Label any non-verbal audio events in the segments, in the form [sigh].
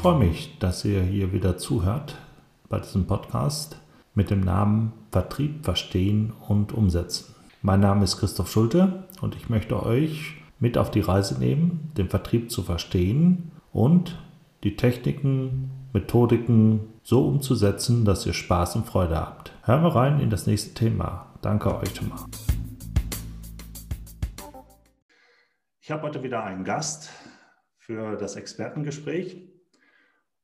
freue mich, dass ihr hier wieder zuhört bei diesem Podcast mit dem Namen Vertrieb verstehen und umsetzen. Mein Name ist Christoph Schulte und ich möchte euch mit auf die Reise nehmen, den Vertrieb zu verstehen und die Techniken, Methodiken so umzusetzen, dass ihr Spaß und Freude habt. Hören wir rein in das nächste Thema. Danke euch schon mal. Ich habe heute wieder einen Gast für das Expertengespräch.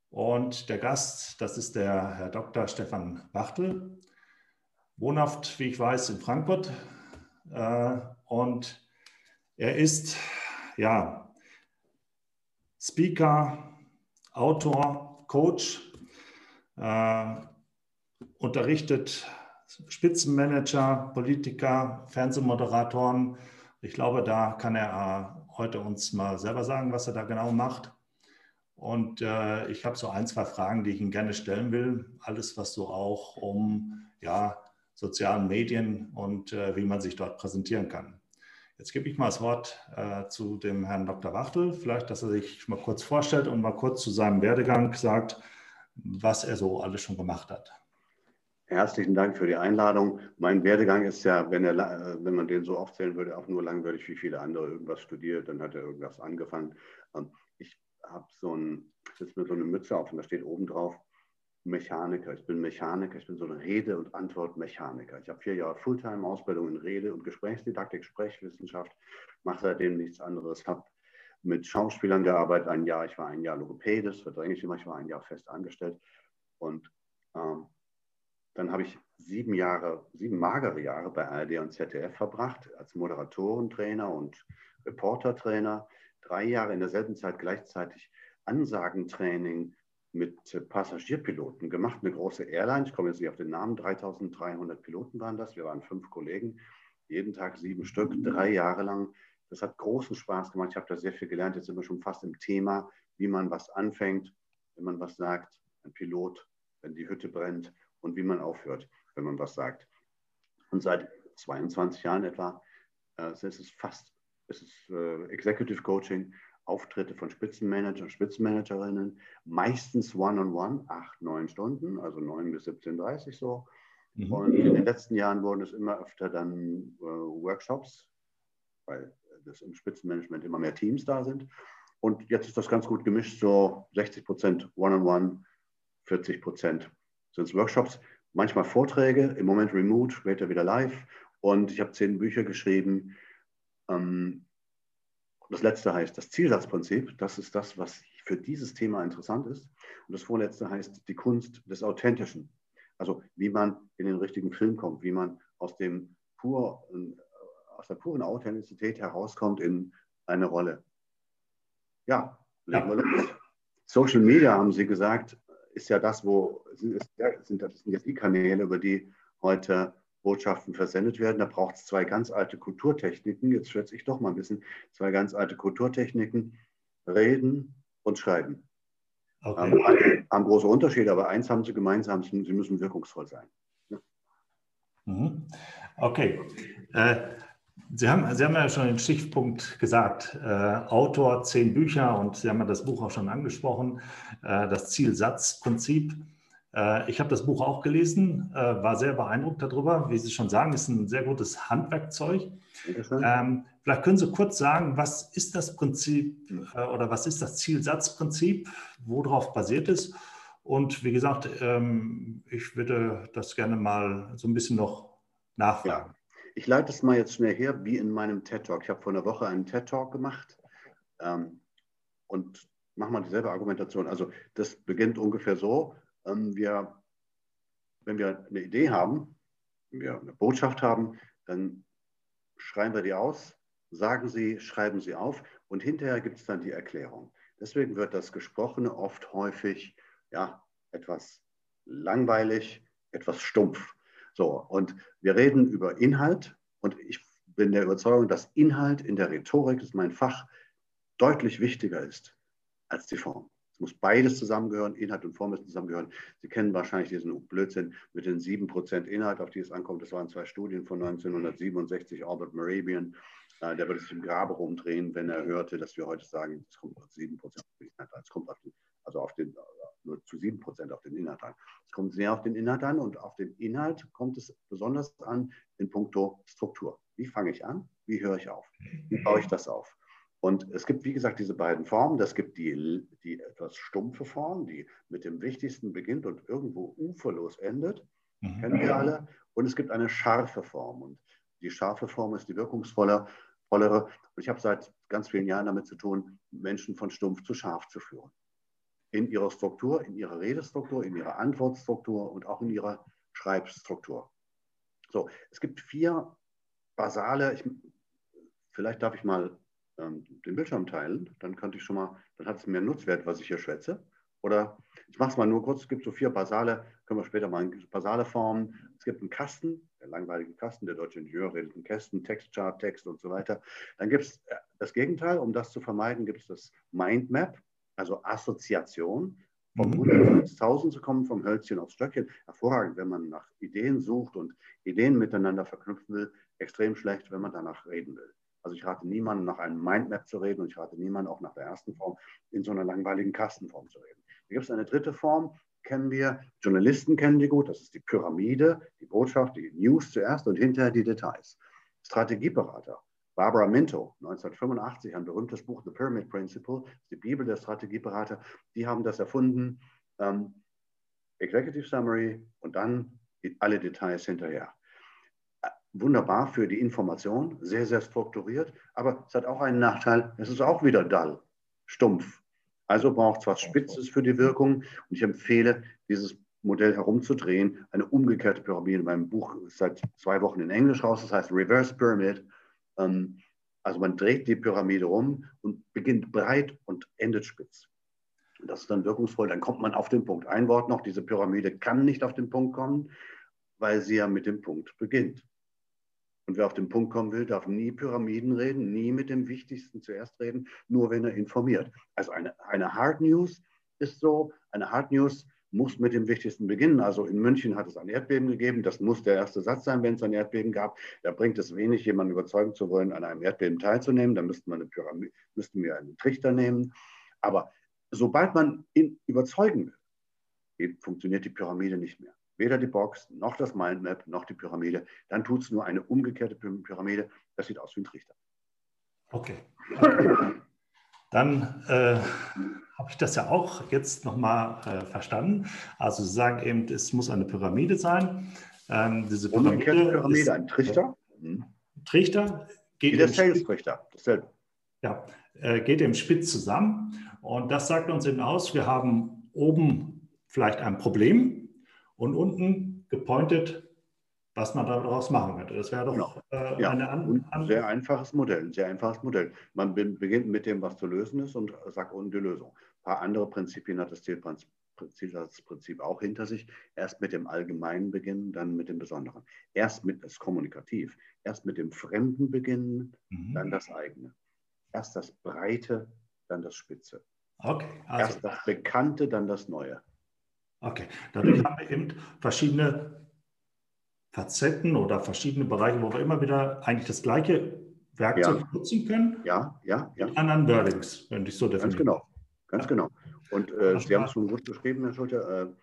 Und der Gast, das ist der Herr Dr. Stefan Wachtel, wohnhaft, wie ich weiß, in Frankfurt. Äh, und er ist ja Speaker, Autor, Coach, äh, unterrichtet Spitzenmanager, Politiker, Fernsehmoderatoren. Ich glaube, da kann er äh, heute uns mal selber sagen, was er da genau macht. Und äh, ich habe so ein, zwei Fragen, die ich Ihnen gerne stellen will. Alles, was so auch um ja, sozialen Medien und äh, wie man sich dort präsentieren kann. Jetzt gebe ich mal das Wort äh, zu dem Herrn Dr. Wachtel. Vielleicht, dass er sich mal kurz vorstellt und mal kurz zu seinem Werdegang sagt, was er so alles schon gemacht hat. Herzlichen Dank für die Einladung. Mein Werdegang ist ja, wenn, er, äh, wenn man den so aufzählen würde, auch nur langweilig wie viele andere irgendwas studiert, dann hat er irgendwas angefangen. Ich habe so ein, sitze mir so eine Mütze auf und da steht oben drauf Mechaniker. Ich bin Mechaniker, ich bin so ein Rede- und Antwortmechaniker. Ich habe vier Jahre Fulltime-Ausbildung in Rede- und Gesprächsdidaktik, Sprechwissenschaft, mache seitdem nichts anderes, habe mit Schauspielern gearbeitet, ein Jahr, ich war ein Jahr Logopädis, verdränge ich immer, ich war ein Jahr fest angestellt. Und ähm, dann habe ich sieben Jahre, sieben magere Jahre bei ARD und ZDF verbracht als Moderatorentrainer und Reportertrainer drei Jahre in derselben Zeit gleichzeitig Ansagentraining mit Passagierpiloten gemacht. Eine große Airline, ich komme jetzt nicht auf den Namen, 3300 Piloten waren das. Wir waren fünf Kollegen, jeden Tag sieben Stück, drei Jahre lang. Das hat großen Spaß gemacht. Ich habe da sehr viel gelernt. Jetzt sind wir schon fast im Thema, wie man was anfängt, wenn man was sagt. Ein Pilot, wenn die Hütte brennt und wie man aufhört, wenn man was sagt. Und seit 22 Jahren etwa äh, ist es fast es ist äh, Executive Coaching, Auftritte von Spitzenmanagern, Spitzenmanagerinnen, meistens One-on-One, acht, neun Stunden, also neun bis 17.30 so. Mhm. Und in den letzten Jahren wurden es immer öfter dann äh, Workshops, weil das im Spitzenmanagement immer mehr Teams da sind. Und jetzt ist das ganz gut gemischt, so 60 Prozent One-on-One, 40 Prozent sind es Workshops, manchmal Vorträge, im Moment remote, später wieder live. Und ich habe zehn Bücher geschrieben, das letzte heißt das Zielsatzprinzip. Das ist das, was für dieses Thema interessant ist. Und das vorletzte heißt die Kunst des Authentischen. Also wie man in den richtigen Film kommt, wie man aus, dem pur, aus der puren Authentizität herauskommt in eine Rolle. Ja, legen wir los. Social Media, haben Sie gesagt, ist ja das, wo sind, sind, das sind jetzt die Kanäle, über die heute Botschaften versendet werden. Da braucht es zwei ganz alte Kulturtechniken. Jetzt schätze ich doch mal ein bisschen. Zwei ganz alte Kulturtechniken. Reden und Schreiben. Okay. Ähm, haben große Unterschiede, aber eins haben sie gemeinsam, sie müssen wirkungsvoll sein. Ja. Mhm. Okay. Äh, sie, haben, sie haben ja schon den Stichpunkt gesagt, äh, Autor, zehn Bücher und Sie haben ja das Buch auch schon angesprochen, äh, das Zielsatzprinzip. Äh, ich habe das Buch auch gelesen, äh, war sehr beeindruckt darüber. Wie Sie schon sagen, ist ein sehr gutes Handwerkzeug. Ähm, vielleicht können Sie kurz sagen, was ist das Prinzip äh, oder was ist das Zielsatzprinzip, worauf basiert es? Und wie gesagt, ähm, ich würde das gerne mal so ein bisschen noch nachfragen. Ja. Ich leite es mal jetzt schnell her, wie in meinem TED Talk. Ich habe vor einer Woche einen TED Talk gemacht ähm, und mache mal dieselbe Argumentation. Also das beginnt ungefähr so, wir, wenn wir eine Idee haben, wenn wir eine Botschaft haben, dann schreiben wir die aus, sagen sie, schreiben sie auf und hinterher gibt es dann die Erklärung. Deswegen wird das Gesprochene oft häufig ja, etwas langweilig, etwas stumpf. So, und wir reden über Inhalt und ich bin der Überzeugung, dass Inhalt in der Rhetorik, das ist mein Fach, deutlich wichtiger ist als die Form. Es muss beides zusammengehören, Inhalt und Form müssen zusammengehören. Sie kennen wahrscheinlich diesen Blödsinn mit den 7% Inhalt, auf die es ankommt. Das waren zwei Studien von 1967, Albert Morabian. Äh, der würde sich im Grabe rumdrehen, wenn er hörte, dass wir heute sagen, es kommt auf 7% Inhalt, es kommt auf die also auf den, nur zu 7 Prozent auf den Inhalt an. Es kommt sehr auf den Inhalt an und auf den Inhalt kommt es besonders an in puncto Struktur. Wie fange ich an? Wie höre ich auf? Wie baue ich das auf? Und es gibt, wie gesagt, diese beiden Formen. Das gibt die, die etwas stumpfe Form, die mit dem Wichtigsten beginnt und irgendwo uferlos endet. Mhm. Kennen wir alle. Und es gibt eine scharfe Form. Und die scharfe Form ist die wirkungsvollere. Und ich habe seit ganz vielen Jahren damit zu tun, Menschen von stumpf zu scharf zu führen. In ihrer Struktur, in ihrer Redestruktur, in ihrer Antwortstruktur und auch in ihrer Schreibstruktur. So, es gibt vier basale, ich, vielleicht darf ich mal ähm, den Bildschirm teilen, dann könnte ich schon mal, dann hat es mehr Nutzwert, was ich hier schwätze. Oder ich mache es mal nur kurz, es gibt so vier basale, können wir später mal basale Formen. Es gibt einen Kasten, der langweilige Kasten, der deutsche Ingenieur redet in Kästen, Textchart, Text und so weiter. Dann gibt es äh, das Gegenteil, um das zu vermeiden, gibt es das Mindmap, also Assoziation. Vom mhm. 100 ins 1000 zu kommen, vom Hölzchen aufs Stöckchen. Hervorragend, wenn man nach Ideen sucht und Ideen miteinander verknüpfen will. Extrem schlecht, wenn man danach reden will. Also ich rate niemandem, nach einem Mindmap zu reden und ich rate niemandem auch nach der ersten Form in so einer langweiligen Kastenform zu reden. Da gibt es eine dritte Form, kennen wir, Journalisten kennen die gut, das ist die Pyramide, die Botschaft, die News zuerst und hinterher die Details. Strategieberater, Barbara Minto, 1985, ein berühmtes Buch, The Pyramid Principle, die Bibel der Strategieberater, die haben das erfunden. Ähm, Executive Summary und dann alle Details hinterher wunderbar für die Information, sehr, sehr strukturiert, aber es hat auch einen Nachteil, es ist auch wieder dull, stumpf. Also braucht es was Spitzes für die Wirkung und ich empfehle, dieses Modell herumzudrehen, eine umgekehrte Pyramide. Mein Buch ist seit zwei Wochen in Englisch raus, das heißt Reverse Pyramid. Ähm, also man dreht die Pyramide rum und beginnt breit und endet spitz. Das ist dann wirkungsvoll, dann kommt man auf den Punkt. Ein Wort noch, diese Pyramide kann nicht auf den Punkt kommen, weil sie ja mit dem Punkt beginnt. Und wer auf den Punkt kommen will, darf nie Pyramiden reden, nie mit dem Wichtigsten zuerst reden, nur wenn er informiert. Also eine, eine Hard News ist so, eine Hard News muss mit dem Wichtigsten beginnen. Also in München hat es ein Erdbeben gegeben. Das muss der erste Satz sein, wenn es ein Erdbeben gab. Da bringt es wenig, jemanden überzeugen zu wollen, an einem Erdbeben teilzunehmen. Da müsste man eine Pyramide, müssten wir einen Trichter nehmen. Aber sobald man ihn überzeugen will, funktioniert die Pyramide nicht mehr weder die Box noch das Mindmap noch die Pyramide. Dann tut es nur eine umgekehrte Pyramide. Das sieht aus wie ein Trichter. Okay. Dann äh, habe ich das ja auch jetzt nochmal äh, verstanden. Also Sie sagen eben, es muss eine Pyramide sein. Ähm, diese Pyramide Umgekehrte Pyramide, ist, ein Trichter. Mhm. Trichter geht wie der Sales-Trichter, dasselbe. Ja, äh, geht im Spitz zusammen. Und das sagt uns eben aus, wir haben oben vielleicht ein Problem, und unten gepointet, was man daraus machen könnte. Das wäre doch genau. äh, ja. eine an, an sehr einfaches Modell, ein sehr einfaches Modell. Man beginnt mit dem, was zu lösen ist und sagt unten die Lösung. Ein paar andere Prinzipien hat das Zielsatzprinzip auch hinter sich. Erst mit dem Allgemeinen beginnen, dann mit dem Besonderen. Erst mit das Kommunikativ. Erst mit dem Fremden beginnen, mhm. dann das eigene. Erst das Breite, dann das Spitze. Okay, also. Erst das Bekannte, dann das Neue. Okay, dadurch haben wir eben verschiedene Facetten oder verschiedene Bereiche, wo wir immer wieder eigentlich das gleiche Werkzeug ja. nutzen können. Ja, ja, ja. Mit anderen Wordings, wenn ich so definiere. Ganz genau, ganz genau. Und äh, Sie haben es schon gut beschrieben, Herr Schulte. Äh,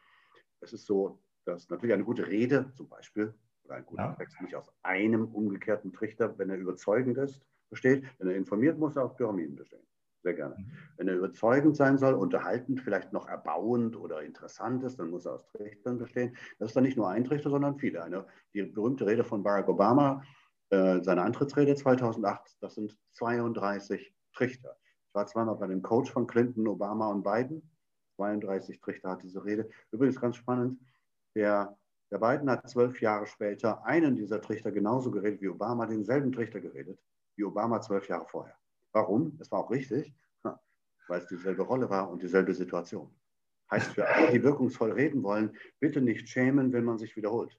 es ist so, dass natürlich eine gute Rede zum Beispiel oder ein guter ja. Text nicht aus einem umgekehrten Trichter, wenn er überzeugend ist, besteht. Wenn er informiert, muss er aus Pyramiden bestehen. Sehr gerne. Mhm. Wenn er überzeugend sein soll, unterhaltend, vielleicht noch erbauend oder interessant ist, dann muss er aus Trichtern bestehen. Das ist dann nicht nur ein Trichter, sondern viele. Eine, die berühmte Rede von Barack Obama, äh, seine Antrittsrede 2008, das sind 32 Trichter. Ich war zweimal bei dem Coach von Clinton, Obama und Biden. 32 Trichter hat diese Rede. Übrigens ganz spannend, der, der Biden hat zwölf Jahre später einen dieser Trichter genauso geredet wie Obama, denselben Trichter geredet wie Obama zwölf Jahre vorher. Warum? Das war auch richtig, weil es dieselbe Rolle war und dieselbe Situation. Heißt für alle, die wirkungsvoll reden wollen, bitte nicht schämen, wenn man sich wiederholt.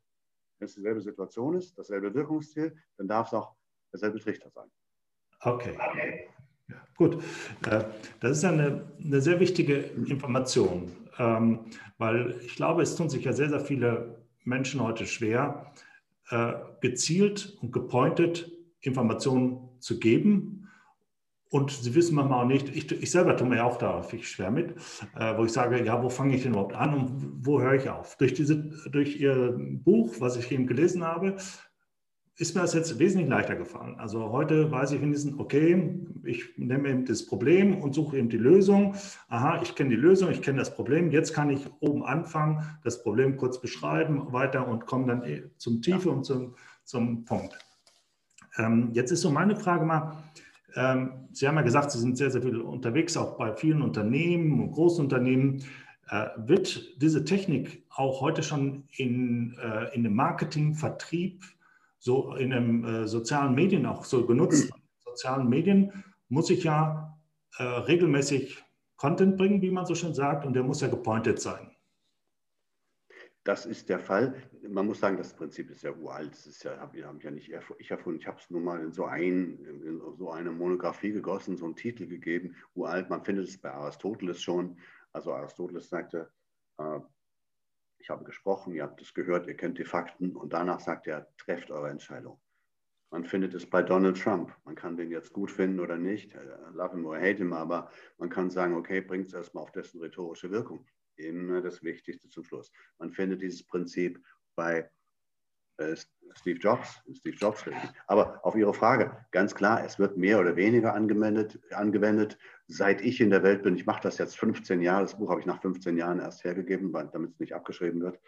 Wenn es dieselbe Situation ist, dasselbe Wirkungsziel, dann darf es auch derselbe Trichter sein. Okay. Gut. Äh, das ist eine, eine sehr wichtige Information, ähm, weil ich glaube, es tun sich ja sehr, sehr viele Menschen heute schwer, äh, gezielt und gepointet Informationen zu geben und sie wissen manchmal auch nicht, ich, ich selber tue mir auch da viel schwer mit, äh, wo ich sage, ja, wo fange ich denn überhaupt an und wo höre ich auf? Durch, diese, durch Ihr Buch, was ich eben gelesen habe, ist mir das jetzt wesentlich leichter gefallen. Also heute weiß ich wenigstens, okay, ich nehme eben das Problem und suche eben die Lösung. Aha, ich kenne die Lösung, ich kenne das Problem. Jetzt kann ich oben anfangen, das Problem kurz beschreiben, weiter und komme dann eh zum Tiefe und zum, zum Punkt. Ähm, jetzt ist so meine Frage mal, ähm, Sie haben ja gesagt, Sie sind sehr, sehr viel unterwegs, auch bei vielen Unternehmen und Großunternehmen. Äh, wird diese Technik auch heute schon in, äh, in dem Marketing, Vertrieb, so in den äh, sozialen Medien auch so genutzt. In sozialen Medien muss ich ja äh, regelmäßig Content bringen, wie man so schön sagt, und der muss ja gepointet sein. Das ist der Fall. Man muss sagen, das Prinzip ist ja uralt. Das ist ja, habe hab ja nicht ich erfunden. Ich habe es nur mal in so, ein, in so eine Monographie gegossen, so einen Titel gegeben. Uralt, man findet es bei Aristoteles schon. Also Aristoteles sagte, äh, ich habe gesprochen, ihr habt es gehört, ihr kennt die Fakten und danach sagt er, trefft eure Entscheidung. Man findet es bei Donald Trump. Man kann den jetzt gut finden oder nicht, äh, love him or hate him, aber man kann sagen, okay, bringt es erstmal auf dessen rhetorische Wirkung. Immer das Wichtigste zum Schluss. Man findet dieses Prinzip bei äh, Steve Jobs, Steve Jobs. Aber auf Ihre Frage, ganz klar, es wird mehr oder weniger angewendet, angewendet. Seit ich in der Welt bin, ich mache das jetzt 15 Jahre, das Buch habe ich nach 15 Jahren erst hergegeben, damit es nicht abgeschrieben wird.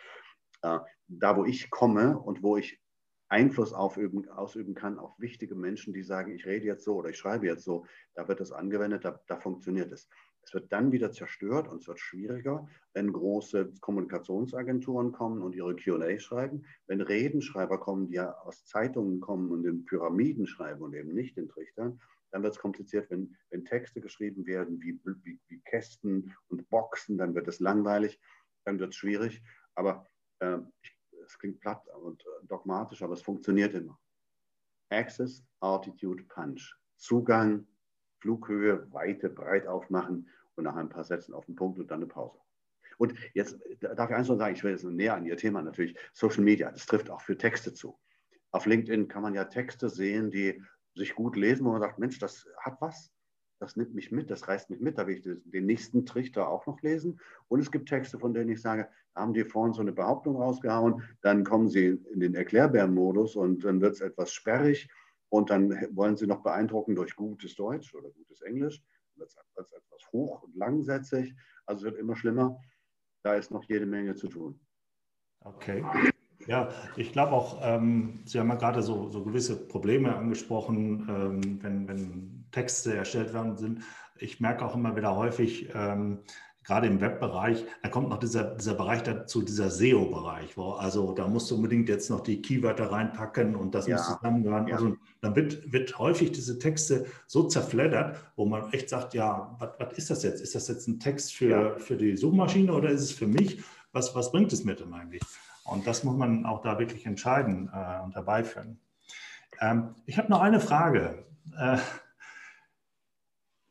Äh, da, wo ich komme und wo ich Einfluss aufüben, ausüben kann auf wichtige Menschen, die sagen, ich rede jetzt so oder ich schreibe jetzt so, da wird es angewendet, da, da funktioniert es. Es wird dann wieder zerstört und es wird schwieriger, wenn große Kommunikationsagenturen kommen und ihre QA schreiben, wenn Redenschreiber kommen, die ja aus Zeitungen kommen und in Pyramiden schreiben und eben nicht in Trichtern, dann wird es kompliziert, wenn, wenn Texte geschrieben werden wie, wie, wie, Kästen und Boxen, dann wird es langweilig, dann wird es schwierig. Aber äh, es klingt platt und äh, dogmatisch, aber es funktioniert immer. Access, Altitude, Punch. Zugang, Flughöhe, Weite, breit aufmachen und nach ein paar Sätzen auf den Punkt und dann eine Pause. Und jetzt darf ich eins noch sagen, ich will jetzt näher an Ihr Thema natürlich, Social Media, das trifft auch für Texte zu. Auf LinkedIn kann man ja Texte sehen, die sich gut lesen, wo man sagt, Mensch, das hat was, das nimmt mich mit, das reißt mich mit, da will ich den nächsten Trichter auch noch lesen. Und es gibt Texte, von denen ich sage, haben die vorhin so eine Behauptung rausgehauen, dann kommen sie in den Erklärbären-Modus und dann wird es etwas sperrig und dann wollen sie noch beeindrucken durch gutes Deutsch oder gutes Englisch wird es etwas hoch und langsätzig, also wird immer schlimmer. Da ist noch jede Menge zu tun. Okay. Ja, ich glaube auch, ähm, Sie haben ja gerade so, so gewisse Probleme angesprochen, ähm, wenn, wenn Texte erstellt werden sind. Ich merke auch immer wieder häufig, ähm, gerade im Webbereich, da kommt noch dieser, dieser Bereich dazu, dieser SEO-Bereich, wo also da musst du unbedingt jetzt noch die Keywörter reinpacken und das ja. muss zusammengehören. Ja. Also dann wird, wird häufig diese Texte so zerfleddert, wo man echt sagt, ja, was ist das jetzt? Ist das jetzt ein Text für, ja. für die Suchmaschine oder ist es für mich? Was, was bringt es mir denn eigentlich? Und das muss man auch da wirklich entscheiden äh, und herbeiführen. Ähm, ich habe noch eine Frage. Äh,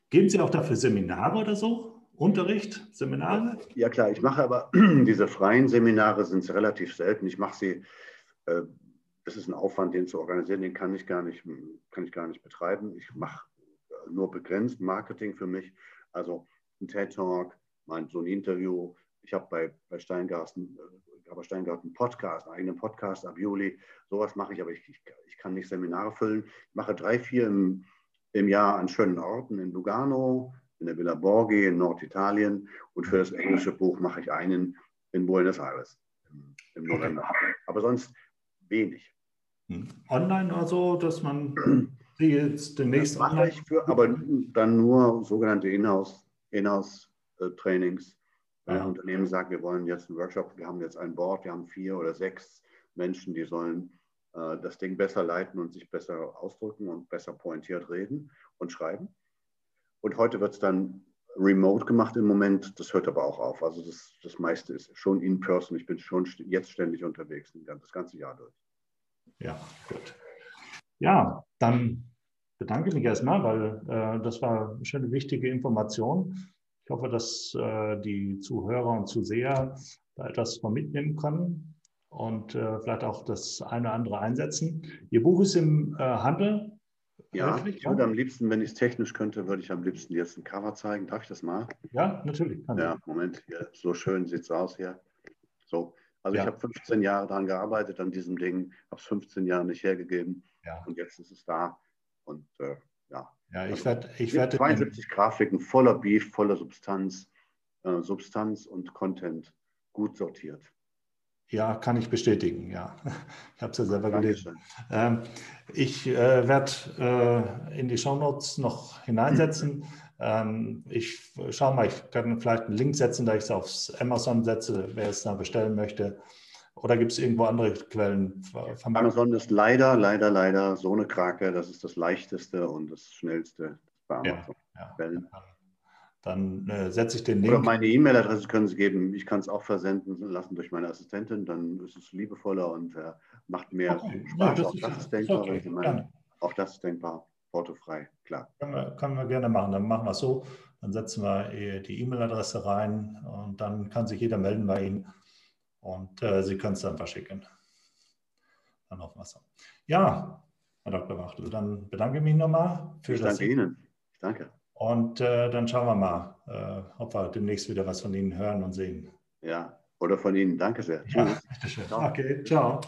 geben Sie auch dafür Seminare oder so? Unterricht, Seminare? Ja klar, ich mache aber [clears throat] diese freien Seminare sind relativ selten. Ich mache sie, äh, ist ein Aufwand, den zu organisieren, den kann ich gar nicht, kann ich gar nicht betreiben. Ich mache nur begrenzt Marketing für mich. Also ein TED Talk, mein, so ein Interview. Ich habe bei, bei Steingarten, äh, aber Steingarten Podcast, einen eigenen Podcast ab Juli. Sowas mache ich, aber ich, ich, ich kann nicht Seminare füllen. Ich mache drei, vier im, im Jahr an schönen Orten in Lugano, in der Villa Borghi in Norditalien und für das englische Buch mache ich einen in Buenos Aires im, im November. Okay. Aber sonst wenig. Hm. Online oder so, dass man [clears throat] die jetzt demnächst das mache ich für, aber dann nur sogenannte Inhouse-Trainings. Wenn ja. ein Unternehmen sagt, wir wollen jetzt einen Workshop, wir haben jetzt ein Board, wir haben vier oder sechs Menschen, die sollen äh, das Ding besser leiten und sich besser ausdrücken und besser pointiert reden und schreiben. Und heute wird es dann remote gemacht im Moment. Das hört aber auch auf. Also das, das meiste ist schon in person. Ich bin schon jetzt ständig unterwegs, das ganze Jahr durch. Ja, gut. Ja, dann bedanke ich mich erstmal, weil äh, das war eine schöne, wichtige Information. Ich hoffe, dass äh, die Zuhörer und Zuseher da etwas von mitnehmen können und äh, vielleicht auch das eine oder andere einsetzen. Ihr Buch ist im äh, Handel Ja, ich würde am liebsten, wenn ich es technisch könnte, würde ich am liebsten jetzt ein Cover zeigen. Darf ich das mal? Ja, natürlich. Ja, Moment, hier, so schön sieht es aus hier. So, also ja. ich habe 15 Jahre daran gearbeitet, an diesem Ding, habe es 15 Jahre nicht hergegeben ja. und jetzt ist es da. Und äh, ja. Ja, ich werde. Ich werd 72 Grafiken voller Beef, voller Substanz, äh, Substanz und Content gut sortiert. Ja, kann ich bestätigen, ja. [laughs] Ich habe es ja selber gelesen. Ähm, ich äh, werde äh, in die Shownotes noch hineinsetzen. [clears throat] Ähm, ich schaue mal, ich kann vielleicht einen Link setzen, da ich es aufs Amazon setze, wer es da bestellen möchte. Oder gibt es irgendwo andere Quellen? Amazon ist leider, leider, leider so eine Krake. Das ist das leichteste und das schnellste bei Amazon. Ja, ja. Dann äh, setze ich den Link. Oder meine E-Mail-Adresse können Sie geben. Ich kann es auch versenden lassen durch meine Assistentin. Dann ist es liebevoller und äh, macht mehr okay. Spaß. Ja, das auch, das ist denkbar, okay. meinen, auch das ist denkbar. Portofrei, klar. Können wir, können wir gerne machen. Dann machen wir es so. Dann setzen wir äh, die E-Mail-Adresse rein und dann kann sich jeder melden bei Ihnen und äh, Sie können es dann verschicken. Dann auf Wasser. Ja, Herr Dr. Wachtel, dann bedanke ich mich nochmal für ich das. Ich danke Ihnen. Ich danke. Und äh, dann schauen wir mal, äh, ob wir demnächst wieder was von Ihnen hören und sehen. Ja, oder von Ihnen. Danke sehr. Ja, [laughs] bitteschön. Okay, ciao.